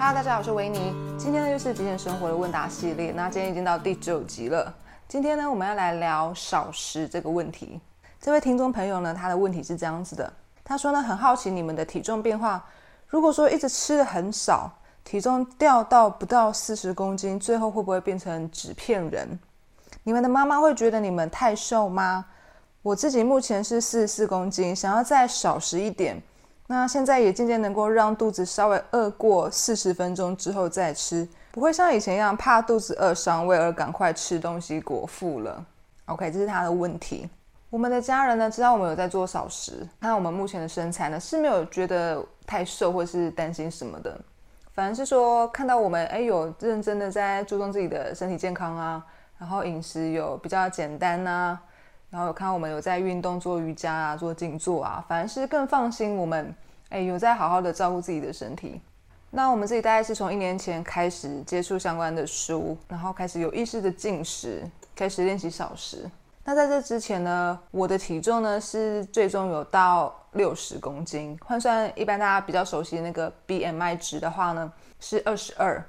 Hello，大家好，我是维尼。今天呢又是极简生活的问答系列，那今天已经到第九集了。今天呢我们要来聊少食这个问题。这位听众朋友呢，他的问题是这样子的，他说呢很好奇你们的体重变化，如果说一直吃的很少，体重掉到不到四十公斤，最后会不会变成纸片人？你们的妈妈会觉得你们太瘦吗？我自己目前是四十四公斤，想要再少食一点。那现在也渐渐能够让肚子稍微饿过四十分钟之后再吃，不会像以前一样怕肚子饿伤胃而赶快吃东西果腹了。OK，这是他的问题。我们的家人呢知道我们有在做少食，看我们目前的身材呢是没有觉得太瘦或是担心什么的，反而是说看到我们哎有认真的在注重自己的身体健康啊，然后饮食有比较简单啊。然后有看到我们有在运动、做瑜伽啊、做静坐啊，反而是更放心。我们哎有在好好的照顾自己的身体。那我们自己大概是从一年前开始接触相关的书，然后开始有意识的进食，开始练习少食。那在这之前呢，我的体重呢是最终有到六十公斤，换算一般大家比较熟悉的那个 BMI 值的话呢，是二十二。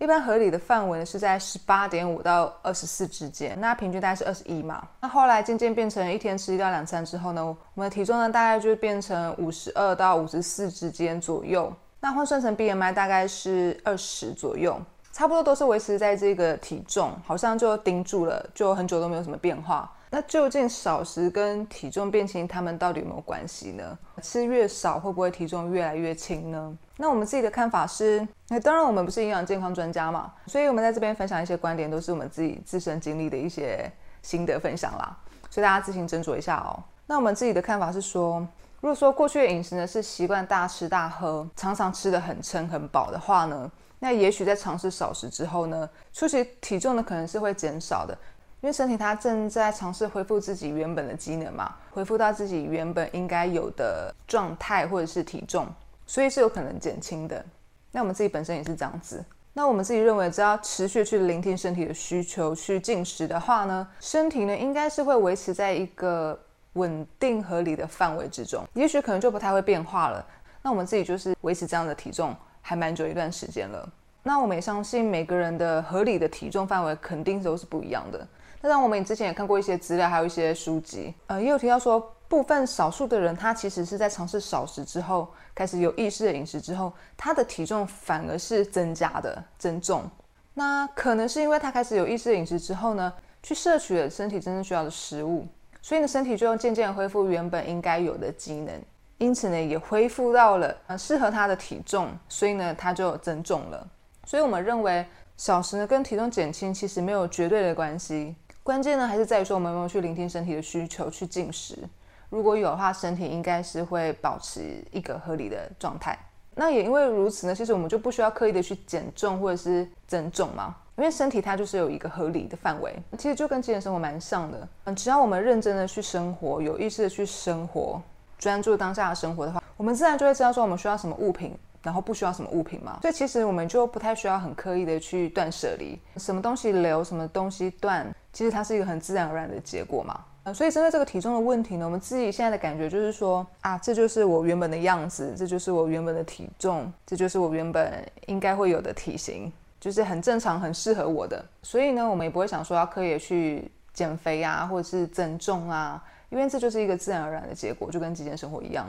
一般合理的范围呢是在十八点五到二十四之间，那平均大概是二十一嘛。那后来渐渐变成一天吃一到两餐之后呢，我们的体重呢大概就变成五十二到五十四之间左右。那换算成 BMI 大概是二十左右，差不多都是维持在这个体重，好像就盯住了，就很久都没有什么变化。那究竟少食跟体重变轻，它们到底有没有关系呢？吃越少会不会体重越来越轻呢？那我们自己的看法是，那当然我们不是营养健康专家嘛，所以我们在这边分享一些观点，都是我们自己自身经历的一些心得分享啦，所以大家自行斟酌一下哦。那我们自己的看法是说，如果说过去的饮食呢是习惯大吃大喝，常常吃的很撑很饱的话呢，那也许在尝试少食之后呢，初期体重呢可能是会减少的。因为身体它正在尝试恢复自己原本的机能嘛，恢复到自己原本应该有的状态或者是体重，所以是有可能减轻的。那我们自己本身也是这样子。那我们自己认为，只要持续去聆听身体的需求，去进食的话呢，身体呢应该是会维持在一个稳定合理的范围之中，也许可能就不太会变化了。那我们自己就是维持这样的体重还蛮久一段时间了。那我们也相信每个人的合理的体重范围肯定都是不一样的。那让我们之前也看过一些资料，还有一些书籍，呃，也有提到说，部分少数的人，他其实是在尝试少食之后，开始有意识的饮食之后，他的体重反而是增加的增重。那可能是因为他开始有意识的饮食之后呢，去摄取了身体真正需要的食物，所以呢，身体就渐渐恢复原本应该有的机能，因此呢，也恢复到了呃适合他的体重，所以呢，他就增重了。所以我们认为，少食呢跟体重减轻其实没有绝对的关系。关键呢，还是在于说我们有没有去聆听身体的需求去进食。如果有的话，身体应该是会保持一个合理的状态。那也因为如此呢，其实我们就不需要刻意的去减重或者是增重嘛，因为身体它就是有一个合理的范围。其实就跟极简生活蛮像的。嗯，只要我们认真的去生活，有意识的去生活，专注当下的生活的话，我们自然就会知道说我们需要什么物品。然后不需要什么物品嘛，所以其实我们就不太需要很刻意的去断舍离，什么东西留，什么东西断，其实它是一个很自然而然的结果嘛。呃，所以针对这个体重的问题呢，我们自己现在的感觉就是说啊，这就是我原本的样子，这就是我原本的体重，这就是我原本应该会有的体型，就是很正常、很适合我的。所以呢，我们也不会想说要刻意去减肥啊，或者是增重啊，因为这就是一个自然而然的结果，就跟极简生活一样。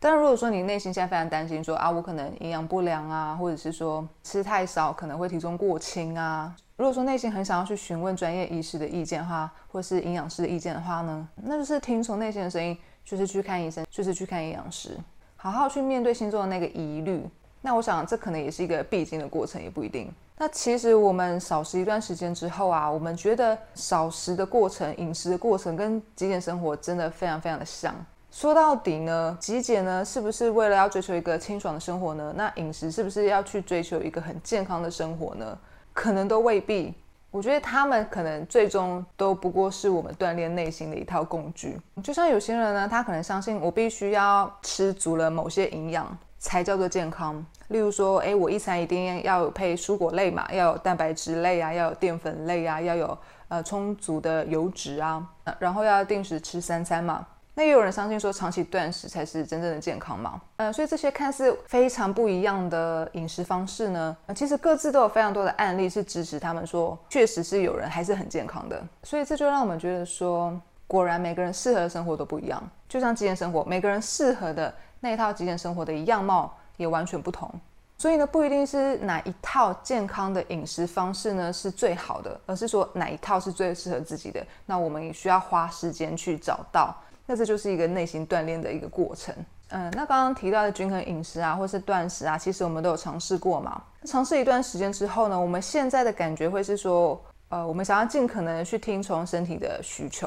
但如果说你内心现在非常担心，说啊，我可能营养不良啊，或者是说吃太少可能会体重过轻啊。如果说内心很想要去询问专业医师的意见的话，或是营养师的意见的话呢，那就是听从内心的声音，就是去看医生，就是去看营养师，好好去面对心中的那个疑虑。那我想这可能也是一个必经的过程，也不一定。那其实我们少食一段时间之后啊，我们觉得少食的过程、饮食的过程跟极简生活真的非常非常的像。说到底呢，极简呢是不是为了要追求一个清爽的生活呢？那饮食是不是要去追求一个很健康的生活呢？可能都未必。我觉得他们可能最终都不过是我们锻炼内心的一套工具。就像有些人呢，他可能相信我必须要吃足了某些营养才叫做健康。例如说，诶，我一餐一定要有配蔬果类嘛，要有蛋白质类啊，要有淀粉类啊，要有呃充足的油脂啊，然后要定时吃三餐嘛。那也有人相信说长期断食才是真正的健康嘛？呃，所以这些看似非常不一样的饮食方式呢，其实各自都有非常多的案例是支持他们说，确实是有人还是很健康的。所以这就让我们觉得说，果然每个人适合的生活都不一样。就像极简生活，每个人适合的那一套极简生活的样貌也完全不同。所以呢，不一定是哪一套健康的饮食方式呢是最好的，而是说哪一套是最适合自己的。那我们也需要花时间去找到。那这就是一个内心锻炼的一个过程。嗯，那刚刚提到的均衡饮食啊，或是断食啊，其实我们都有尝试过嘛。尝试一段时间之后呢，我们现在的感觉会是说，呃，我们想要尽可能去听从身体的需求，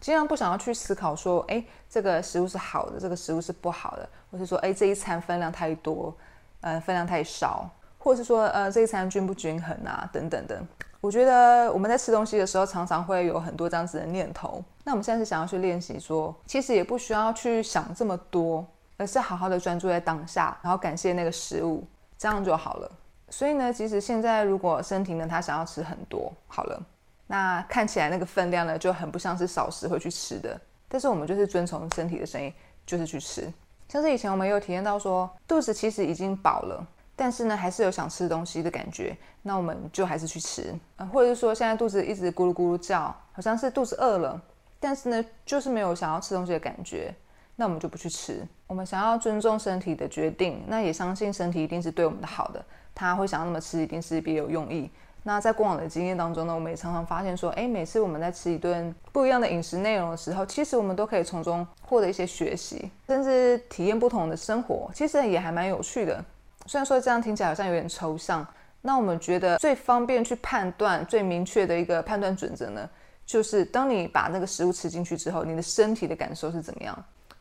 尽量不想要去思考说，哎，这个食物是好的，这个食物是不好的，或是说，哎，这一餐分量太多，呃，分量太少，或是说，呃，这一餐均不均衡啊，等等的。我觉得我们在吃东西的时候，常常会有很多这样子的念头。那我们现在是想要去练习，说其实也不需要去想这么多，而是好好的专注在当下，然后感谢那个食物，这样就好了。所以呢，其实现在如果身体呢，他想要吃很多，好了，那看起来那个分量呢，就很不像是少食会去吃的。但是我们就是遵从身体的声音，就是去吃。像是以前我们有体验到说，肚子其实已经饱了。但是呢，还是有想吃东西的感觉，那我们就还是去吃，呃，或者是说现在肚子一直咕噜咕噜叫，好像是肚子饿了，但是呢，就是没有想要吃东西的感觉，那我们就不去吃。我们想要尊重身体的决定，那也相信身体一定是对我们的好的，他会想要那么吃，一定是别有用意。那在过往的经验当中呢，我们也常常发现说，哎，每次我们在吃一顿不一样的饮食内容的时候，其实我们都可以从中获得一些学习，甚至体验不同的生活，其实也还蛮有趣的。虽然说这样听起来好像有点抽象，那我们觉得最方便去判断、最明确的一个判断准则呢，就是当你把那个食物吃进去之后，你的身体的感受是怎么样？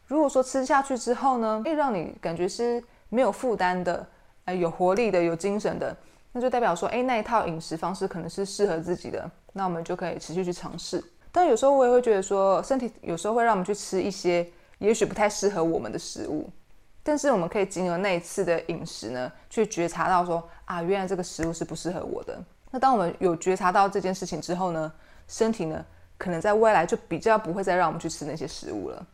如果说吃下去之后呢，诶，让你感觉是没有负担的，哎，有活力的、有精神的，那就代表说，诶，那一套饮食方式可能是适合自己的，那我们就可以持续去尝试。但有时候我也会觉得说，身体有时候会让我们去吃一些也许不太适合我们的食物。但是我们可以经由那一次的饮食呢，去觉察到说啊，原来这个食物是不适合我的。那当我们有觉察到这件事情之后呢，身体呢，可能在未来就比较不会再让我们去吃那些食物了。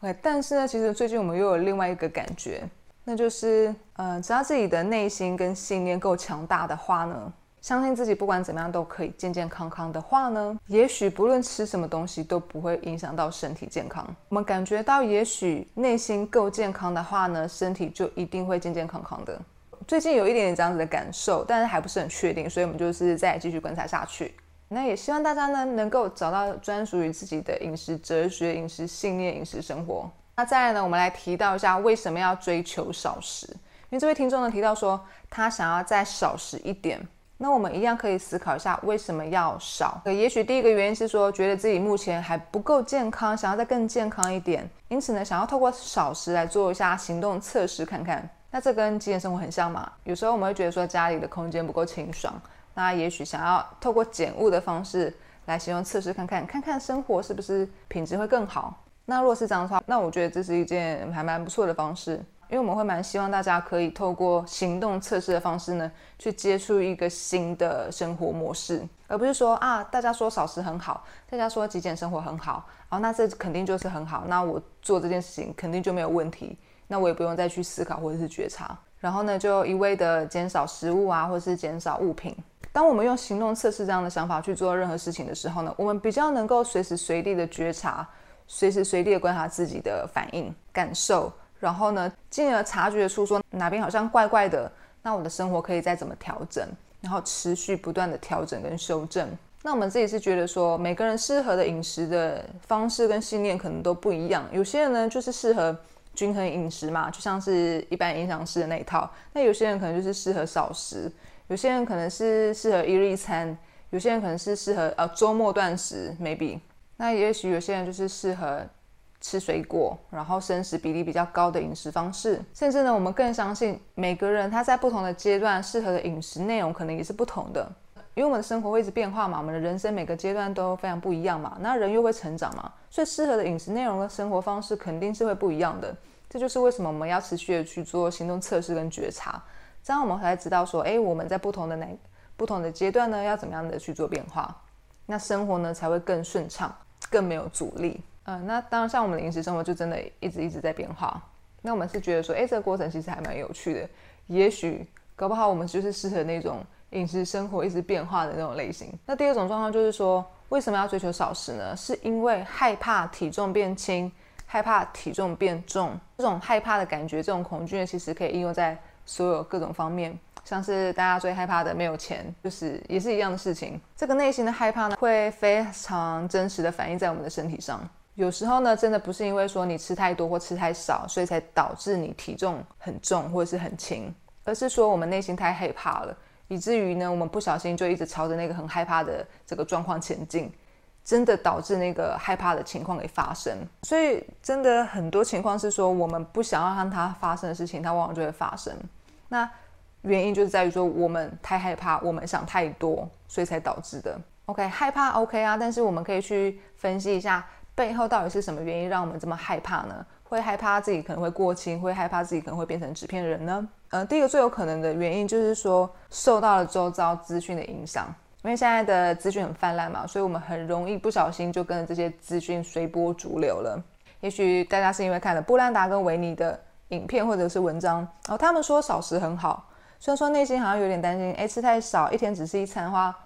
OK，但是呢，其实最近我们又有另外一个感觉，那就是，呃，只要自己的内心跟信念够强大的话呢。相信自己，不管怎么样都可以健健康康的话呢，也许不论吃什么东西都不会影响到身体健康。我们感觉到，也许内心够健康的话呢，身体就一定会健健康康的。最近有一点点这样子的感受，但是还不是很确定，所以我们就是再继续观察下去。那也希望大家呢能够找到专属于自己的饮食哲学、饮食信念、饮食生活。那再来呢，我们来提到一下为什么要追求少食。因为这位听众呢提到说，他想要再少食一点。那我们一样可以思考一下，为什么要少？也许第一个原因是说，觉得自己目前还不够健康，想要再更健康一点，因此呢，想要透过少食来做一下行动测试看看。那这跟极简生活很像嘛？有时候我们会觉得说家里的空间不够清爽，那也许想要透过减物的方式来行动测试看看，看看生活是不是品质会更好。那如果是这样的话，那我觉得这是一件还蛮不错的方式。因为我们会蛮希望大家可以透过行动测试的方式呢，去接触一个新的生活模式，而不是说啊，大家说少食很好，大家说极简生活很好，哦，那这肯定就是很好，那我做这件事情肯定就没有问题，那我也不用再去思考或者是觉察，然后呢，就一味的减少食物啊，或者是减少物品。当我们用行动测试这样的想法去做任何事情的时候呢，我们比较能够随时随地的觉察，随时随地的观察自己的反应感受。然后呢，进而察觉出说哪边好像怪怪的，那我的生活可以再怎么调整，然后持续不断的调整跟修正。那我们自己是觉得说，每个人适合的饮食的方式跟信念可能都不一样。有些人呢就是适合均衡饮食嘛，就像是一般营养师的那一套。那有些人可能就是适合少食，有些人可能是适合一日一餐，有些人可能是适合呃周末断食，maybe。那也许有些人就是适合。吃水果，然后生食比例比较高的饮食方式，甚至呢，我们更相信每个人他在不同的阶段适合的饮食内容可能也是不同的，因为我们的生活会一直变化嘛，我们的人生每个阶段都非常不一样嘛，那人又会成长嘛，所以适合的饮食内容和生活方式肯定是会不一样的。这就是为什么我们要持续的去做行动测试跟觉察，这样我们才知道说，哎，我们在不同的哪不同的阶段呢，要怎么样的去做变化，那生活呢才会更顺畅，更没有阻力。嗯，那当然，像我们的饮食生活就真的一直一直在变化。那我们是觉得说，哎，这个过程其实还蛮有趣的。也许搞不好我们就是适合那种饮食生活一直变化的那种类型。那第二种状况就是说，为什么要追求少食呢？是因为害怕体重变轻，害怕体重变重。这种害怕的感觉，这种恐惧呢，其实可以应用在所有各种方面。像是大家最害怕的没有钱，就是也是一样的事情。这个内心的害怕呢，会非常真实的反映在我们的身体上。有时候呢，真的不是因为说你吃太多或吃太少，所以才导致你体重很重或者是很轻，而是说我们内心太害怕了，以至于呢，我们不小心就一直朝着那个很害怕的这个状况前进，真的导致那个害怕的情况给发生。所以真的很多情况是说，我们不想要让它发生的事情，它往往就会发生。那原因就是在于说，我们太害怕，我们想太多，所以才导致的。OK，害怕 OK 啊，但是我们可以去分析一下背后到底是什么原因让我们这么害怕呢？会害怕自己可能会过轻，会害怕自己可能会变成纸片人呢？呃，第一个最有可能的原因就是说，受到了周遭资讯的影响，因为现在的资讯很泛滥嘛，所以我们很容易不小心就跟这些资讯随波逐流了。也许大家是因为看了布兰达跟维尼的影片或者是文章，然后他们说少食很好。虽然说内心好像有点担心，哎，吃太少，一天只吃一餐的话，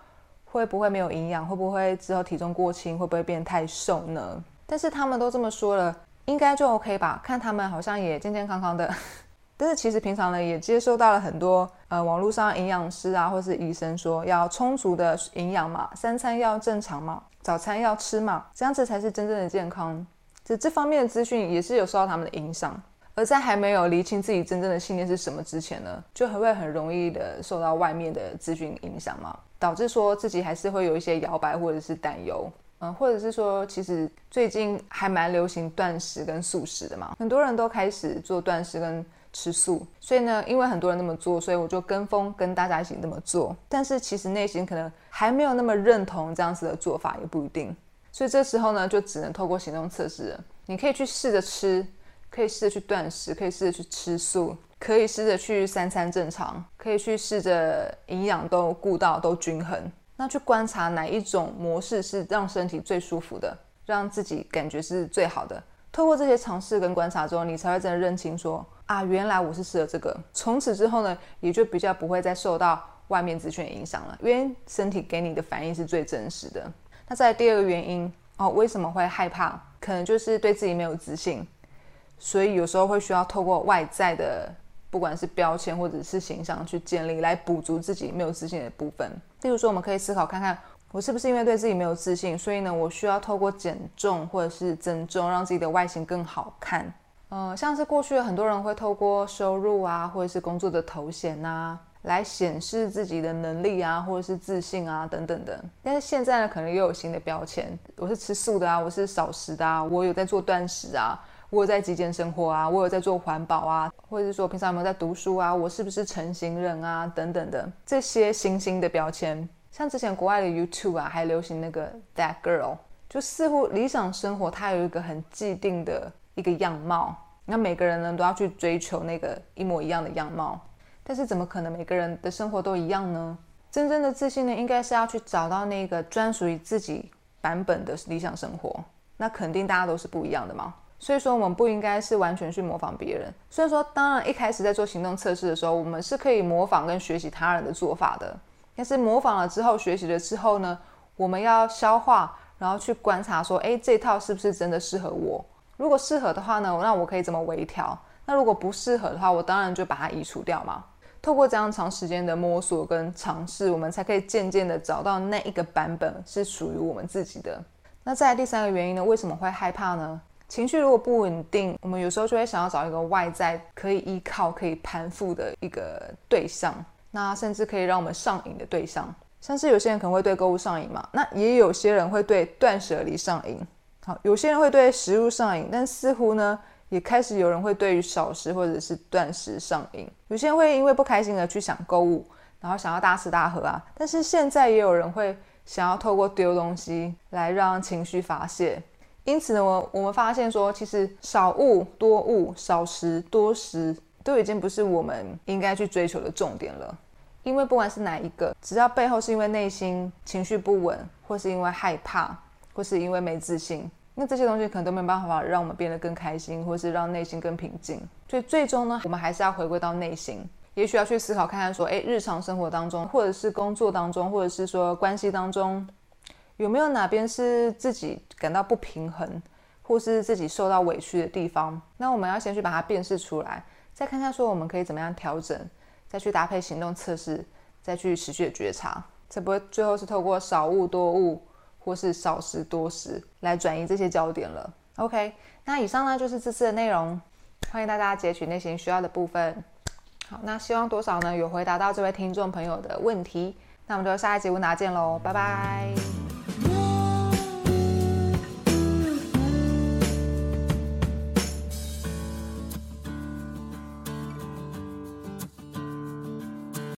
会不会没有营养？会不会之后体重过轻？会不会变太瘦呢？但是他们都这么说了，应该就 OK 吧？看他们好像也健健康康的。但是其实平常呢，也接收到了很多呃网络上营养师啊，或是医生说要充足的营养嘛，三餐要正常嘛，早餐要吃嘛，这样子才是真正的健康。这这方面的资讯也是有受到他们的影响。而在还没有厘清自己真正的信念是什么之前呢，就很会很容易的受到外面的资讯影响嘛，导致说自己还是会有一些摇摆或者是担忧，嗯，或者是说其实最近还蛮流行断食跟素食的嘛，很多人都开始做断食跟吃素，所以呢，因为很多人那么做，所以我就跟风跟大家一起那么做，但是其实内心可能还没有那么认同这样子的做法，也不一定，所以这时候呢，就只能透过行动测试，你可以去试着吃。可以试着去断食，可以试着去吃素，可以试着去三餐正常，可以去试着营养都顾到都均衡。那去观察哪一种模式是让身体最舒服的，让自己感觉是最好的。透过这些尝试跟观察之后，你才会真的认清说啊，原来我是适合这个。从此之后呢，也就比较不会再受到外面资讯影响了，因为身体给你的反应是最真实的。那在第二个原因哦，为什么会害怕？可能就是对自己没有自信。所以有时候会需要透过外在的，不管是标签或者是形象去建立，来补足自己没有自信的部分。例如说，我们可以思考看看，我是不是因为对自己没有自信，所以呢，我需要透过减重或者是增重，让自己的外形更好看。呃，像是过去很多人会透过收入啊，或者是工作的头衔呐，来显示自己的能力啊，或者是自信啊等等的。但是现在呢，可能又有新的标签，我是吃素的啊，我是少食的啊，我有在做断食啊。我有在极简生活啊，我有在做环保啊，或者是说平常有没有在读书啊？我是不是成型人啊？等等的这些新兴的标签，像之前国外的 YouTube 啊，还流行那个 That Girl，就似乎理想生活它有一个很既定的一个样貌，那每个人呢都要去追求那个一模一样的样貌，但是怎么可能每个人的生活都一样呢？真正的自信呢，应该是要去找到那个专属于自己版本的理想生活，那肯定大家都是不一样的嘛。所以说，我们不应该是完全去模仿别人。所以说，当然一开始在做行动测试的时候，我们是可以模仿跟学习他人的做法的。但是模仿了之后，学习了之后呢，我们要消化，然后去观察说，哎，这套是不是真的适合我？如果适合的话呢，那我可以怎么微调？那如果不适合的话，我当然就把它移除掉嘛。透过这样长时间的摸索跟尝试，我们才可以渐渐的找到那一个版本是属于我们自己的。那再来第三个原因呢？为什么会害怕呢？情绪如果不稳定，我们有时候就会想要找一个外在可以依靠、可以攀附的一个对象，那甚至可以让我们上瘾的对象。像是有些人可能会对购物上瘾嘛，那也有些人会对断舍离上瘾。好，有些人会对食物上瘾，但似乎呢，也开始有人会对于少食或者是断食上瘾。有些人会因为不开心而去想购物，然后想要大吃大喝啊。但是现在也有人会想要透过丢东西来让情绪发泄。因此呢，我我们发现说，其实少物多物、少食多食，都已经不是我们应该去追求的重点了。因为不管是哪一个，只要背后是因为内心情绪不稳，或是因为害怕，或是因为没自信，那这些东西可能都没办法让我们变得更开心，或是让内心更平静。所以最终呢，我们还是要回归到内心，也许要去思考看看说，诶，日常生活当中，或者是工作当中，或者是说关系当中，有没有哪边是自己感到不平衡，或是自己受到委屈的地方？那我们要先去把它辨识出来，再看看说我们可以怎么样调整，再去搭配行动测试，再去持续的觉察，才不最后是透过少物多物。或是少时多时来转移这些焦点了。OK，那以上呢就是这次的内容，欢迎大家截取内心需要的部分。好，那希望多少呢有回答到这位听众朋友的问题。那我们就下一集问答见喽，拜拜。